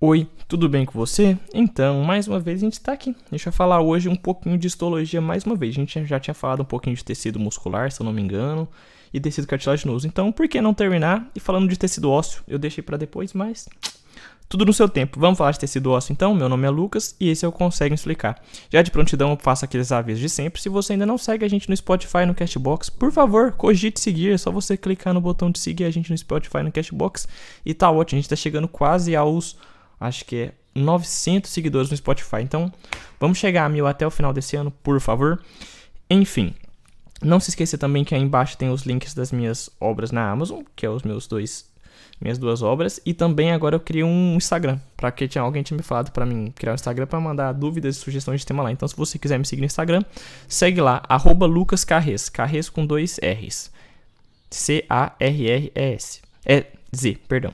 Oi, tudo bem com você? Então, mais uma vez a gente está aqui. Deixa eu falar hoje um pouquinho de histologia mais uma vez. A gente já tinha falado um pouquinho de tecido muscular, se eu não me engano, e tecido cartilaginoso. Então, por que não terminar e falando de tecido ósseo? Eu deixei para depois, mas tudo no seu tempo. Vamos falar de tecido ósseo então? Meu nome é Lucas e esse eu consigo explicar. Já de prontidão eu faço aqueles avisos de sempre. Se você ainda não segue a gente no Spotify no Cashbox, por favor, cogite seguir. É só você clicar no botão de seguir a gente no Spotify no Cashbox e tá ótimo. A gente tá chegando quase aos acho que é 900 seguidores no Spotify. Então, vamos chegar a mil até o final desse ano, por favor. Enfim, não se esqueça também que aí embaixo tem os links das minhas obras na Amazon, que é os meus dois minhas duas obras e também agora eu criei um Instagram, para que tinha alguém tinha me falado para mim criar um Instagram para mandar dúvidas e sugestões de tema lá. Então se você quiser me seguir no Instagram, segue lá @lucascarres, Carres com dois R's. C A R R E S. É Z, perdão.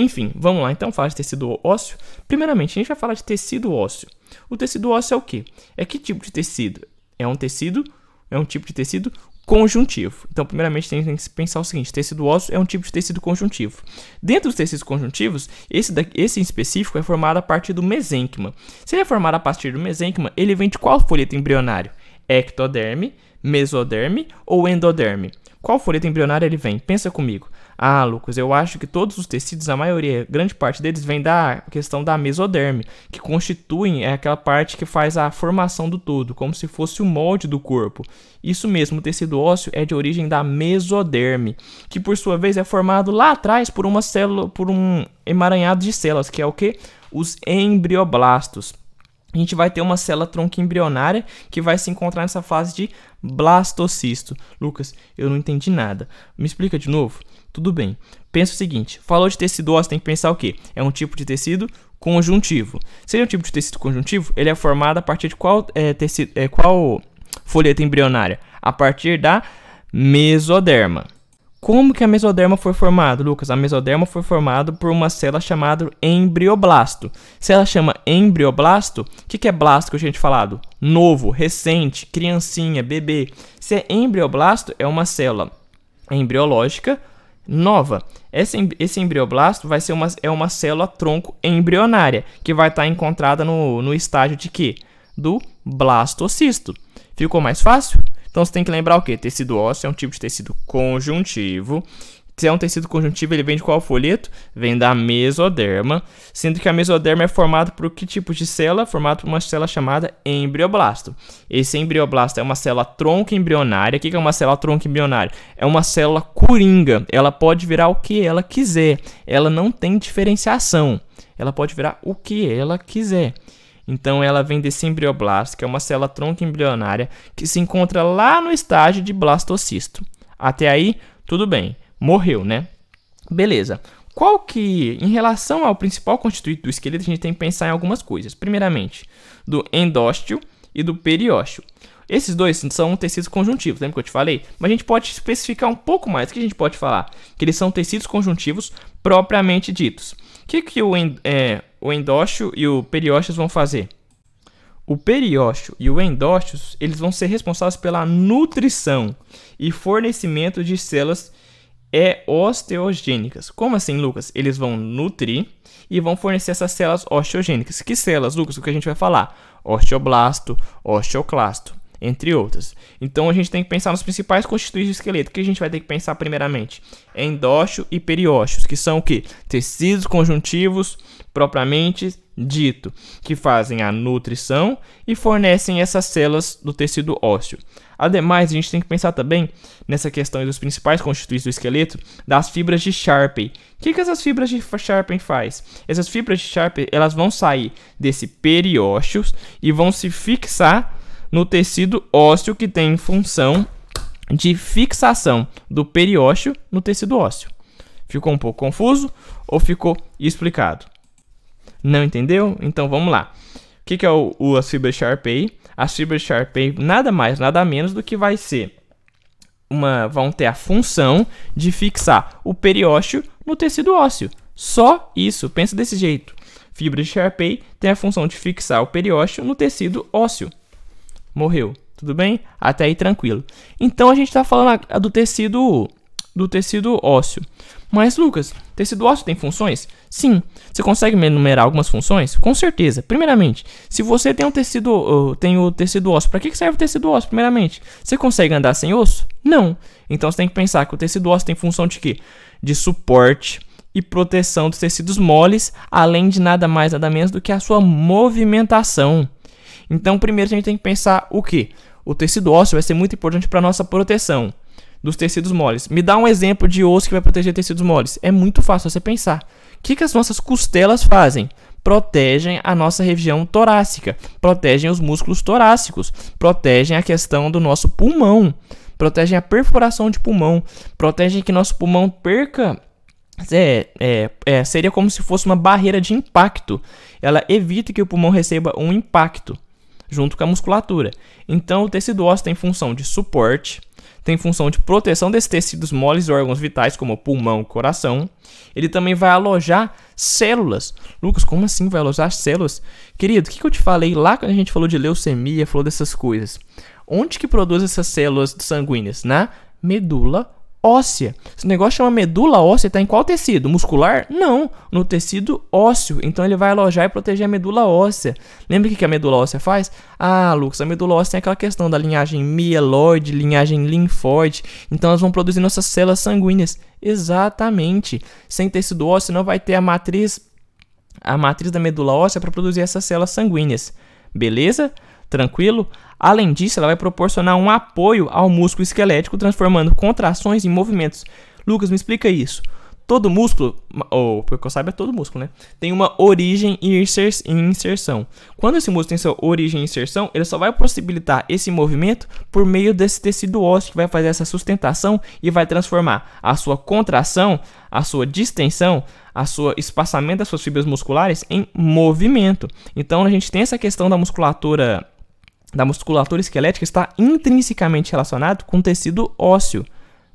Enfim, vamos lá então falar de tecido ósseo. Primeiramente, a gente vai falar de tecido ósseo. O tecido ósseo é o quê? É que tipo de tecido? É um tecido, é um tipo de tecido conjuntivo. Então, primeiramente, tem que pensar o seguinte: tecido ósseo é um tipo de tecido conjuntivo. Dentro dos tecidos conjuntivos, esse, daqui, esse em específico é formado a partir do mesênquima. Se ele é formado a partir do mesênquima, ele vem de qual folheto embrionário? Ectoderme, mesoderme ou endoderme? Qual folheto embrionário ele vem? Pensa comigo. Ah, Lucas, eu acho que todos os tecidos, a maioria, grande parte deles, vem da questão da mesoderme, que constituem é aquela parte que faz a formação do todo, como se fosse o molde do corpo. Isso mesmo, o tecido ósseo é de origem da mesoderme, que por sua vez é formado lá atrás por uma célula, por um emaranhado de células, que é o que? Os embrioblastos a gente vai ter uma célula tronco embrionária que vai se encontrar nessa fase de blastocisto. Lucas, eu não entendi nada. Me explica de novo? Tudo bem. Pensa o seguinte: falou de tecido ósseo, tem que pensar o quê? É um tipo de tecido conjuntivo. Se um tipo de tecido conjuntivo, ele é formado a partir de qual, é, tecido, é, qual folheta embrionária? A partir da mesoderma. Como que a mesoderma foi formada, Lucas? A mesoderma foi formada por uma célula chamada embrioblasto. Se ela chama embrioblasto, o que, que é blasto que a gente falado? Novo, recente, criancinha, bebê. Se é embrioblasto, é uma célula embriológica nova. Esse, esse embrioblasto vai ser uma, é uma célula tronco embrionária, que vai estar encontrada no, no estágio de quê? Do blastocisto. Ficou mais fácil? Então você tem que lembrar o que? Tecido ósseo é um tipo de tecido conjuntivo. Se é um tecido conjuntivo, ele vem de qual folheto? Vem da mesoderma, sendo que a mesoderma é formada por que tipo de célula? Formada por uma célula chamada embrioblasto. Esse embrioblasto é uma célula tronco embrionária. O que é uma célula tronco embrionária? É uma célula coringa. Ela pode virar o que ela quiser. Ela não tem diferenciação. Ela pode virar o que ela quiser. Então ela vem desse embrioblasto, que é uma célula tronco embrionária que se encontra lá no estágio de blastocisto. Até aí, tudo bem morreu, né? Beleza. Qual que, em relação ao principal constituinte do esqueleto, a gente tem que pensar em algumas coisas. Primeiramente, do endósteo e do periósteo. Esses dois são tecidos conjuntivos, lembra que eu te falei? Mas a gente pode especificar um pouco mais. O que a gente pode falar? Que eles são tecidos conjuntivos propriamente ditos. O que, que o, é, o e o periósteo vão fazer? O periósteo e o endósteo eles vão ser responsáveis pela nutrição e fornecimento de células é osteogênicas. Como assim, Lucas? Eles vão nutrir e vão fornecer essas células osteogênicas. Que células, Lucas? O que a gente vai falar? Osteoblasto, osteoclasto, entre outras. Então a gente tem que pensar nos principais constituintes do esqueleto. Que a gente vai ter que pensar primeiramente? Endósteo e periósteos, que são o que? Tecidos conjuntivos propriamente dito, que fazem a nutrição e fornecem essas células do tecido ósseo. Ademais, a gente tem que pensar também nessa questão dos principais constituintes do esqueleto, das fibras de Sharpey. O que, que essas fibras de Sharpey faz? Essas fibras de Sharpey elas vão sair desse periósteo e vão se fixar no tecido ósseo que tem função de fixação do periósteo no tecido ósseo. Ficou um pouco confuso ou ficou explicado? Não entendeu? Então vamos lá. O que, que é o, o, as fibras Sharpey? As fibras Sharpey nada mais, nada menos do que vai ser uma, vão ter a função de fixar o periósteo no tecido ósseo. Só isso, pensa desse jeito. Fibra de Sharpey tem a função de fixar o periósteo no tecido ósseo. Morreu, tudo bem? Até aí tranquilo. Então a gente está falando do tecido do tecido ósseo. Mas, Lucas, tecido ósseo tem funções? Sim. Você consegue me enumerar algumas funções? Com certeza. Primeiramente, se você tem um tecido, tem o tecido ósseo, para que serve o tecido ósseo? Primeiramente, você consegue andar sem osso? Não. Então você tem que pensar que o tecido ósseo tem função de quê? De suporte e proteção dos tecidos moles, além de nada mais nada menos do que a sua movimentação. Então, primeiro a gente tem que pensar o que? O tecido ósseo vai ser muito importante para nossa proteção dos tecidos moles. Me dá um exemplo de osso que vai proteger tecidos moles. É muito fácil você pensar. O que, que as nossas costelas fazem? Protegem a nossa região torácica, protegem os músculos torácicos, protegem a questão do nosso pulmão, protegem a perfuração de pulmão, protegem que nosso pulmão perca é, é, é, seria como se fosse uma barreira de impacto. Ela evita que o pulmão receba um impacto junto com a musculatura. Então, o tecido ósseo tem função de suporte, tem função de proteção desses tecidos moles e órgãos vitais, como pulmão e coração. Ele também vai alojar células. Lucas, como assim vai alojar células? Querido, o que, que eu te falei lá quando a gente falou de leucemia, falou dessas coisas? Onde que produz essas células sanguíneas? Na medula óssea. Esse negócio chama medula óssea, está em qual tecido? Muscular? Não, no tecido ósseo. Então ele vai alojar e proteger a medula óssea. Lembra o que a medula óssea faz? Ah, Lucas, a medula óssea tem aquela questão da linhagem mieloide, linhagem linfóide. Então elas vão produzir nossas células sanguíneas. Exatamente. Sem tecido ósseo não vai ter a matriz a matriz da medula óssea para produzir essas células sanguíneas. Beleza? Tranquilo? Além disso, ela vai proporcionar um apoio ao músculo esquelético, transformando contrações em movimentos. Lucas, me explica isso. Todo músculo, ou porque eu saiba, é todo músculo, né? Tem uma origem e inserção. Quando esse músculo tem sua origem e inserção, ele só vai possibilitar esse movimento por meio desse tecido ósseo que vai fazer essa sustentação e vai transformar a sua contração, a sua distensão, a sua espaçamento das suas fibras musculares em movimento. Então a gente tem essa questão da musculatura da musculatura esquelética está intrinsecamente relacionado com tecido ósseo.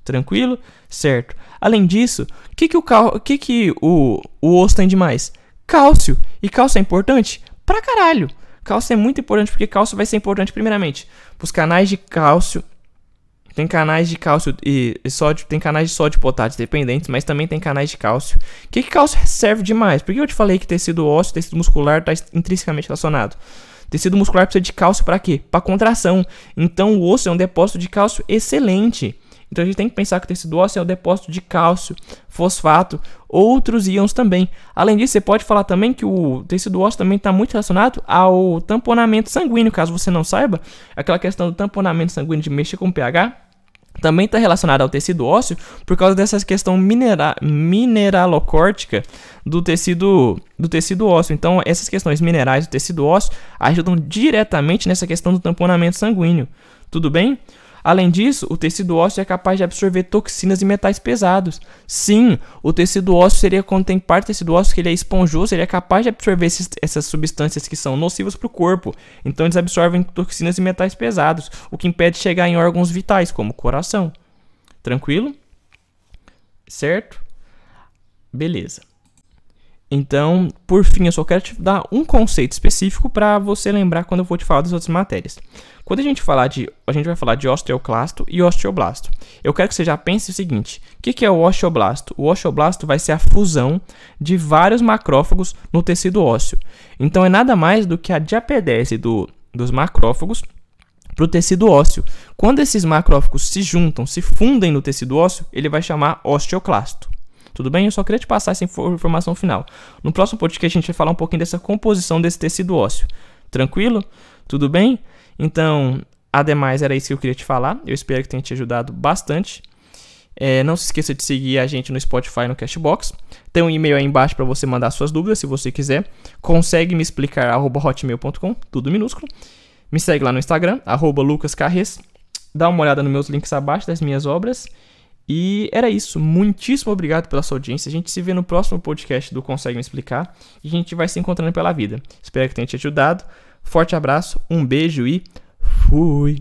Tranquilo? Certo. Além disso, o que, que, o, que, que o, o osso tem de mais? Cálcio. E cálcio é importante? Pra caralho. Cálcio é muito importante porque cálcio vai ser importante, primeiramente, para os canais de cálcio. Tem canais de cálcio e, e sódio, tem canais de sódio e potássio dependentes, mas também tem canais de cálcio. O que, que cálcio serve demais? Por que eu te falei que tecido ósseo, tecido muscular está intrinsecamente relacionado? Tecido muscular precisa de cálcio para quê? Para contração. Então o osso é um depósito de cálcio excelente. Então a gente tem que pensar que o tecido ósseo é o depósito de cálcio, fosfato, outros íons também. Além disso, você pode falar também que o tecido ósseo também está muito relacionado ao tamponamento sanguíneo, caso você não saiba. Aquela questão do tamponamento sanguíneo de mexer com pH também está relacionada ao tecido ósseo por causa dessa questão minera mineralocórtica do tecido, do tecido ósseo. Então, essas questões minerais do tecido ósseo ajudam diretamente nessa questão do tamponamento sanguíneo. Tudo bem? Além disso, o tecido ósseo é capaz de absorver toxinas e metais pesados. Sim, o tecido ósseo seria quando tem parte do tecido ósseo que ele é esponjoso, ele é capaz de absorver esses, essas substâncias que são nocivas para o corpo. Então eles absorvem toxinas e metais pesados, o que impede de chegar em órgãos vitais, como o coração. Tranquilo? Certo? Beleza. Então, por fim, eu só quero te dar um conceito específico para você lembrar quando eu vou te falar das outras matérias. Quando a gente falar de, a gente vai falar de osteoclasto e osteoblasto. Eu quero que você já pense o seguinte: o que, que é o osteoblasto? O osteoblasto vai ser a fusão de vários macrófagos no tecido ósseo. Então, é nada mais do que a diapedese do, dos macrófagos para o tecido ósseo. Quando esses macrófagos se juntam, se fundem no tecido ósseo, ele vai chamar osteoclasto. Tudo bem? Eu só queria te passar essa informação final. No próximo podcast a gente vai falar um pouquinho dessa composição desse tecido ósseo. Tranquilo? Tudo bem? Então, ademais, era isso que eu queria te falar. Eu espero que tenha te ajudado bastante. É, não se esqueça de seguir a gente no Spotify no Cashbox. Tem um e-mail aí embaixo para você mandar suas dúvidas, se você quiser. Consegue me explicar hotmail.com, tudo minúsculo. Me segue lá no Instagram, lucascarres. Dá uma olhada nos meus links abaixo das minhas obras. E era isso. Muitíssimo obrigado pela sua audiência. A gente se vê no próximo podcast do Consegue Me Explicar. E a gente vai se encontrando pela vida. Espero que tenha te ajudado. Forte abraço, um beijo e fui!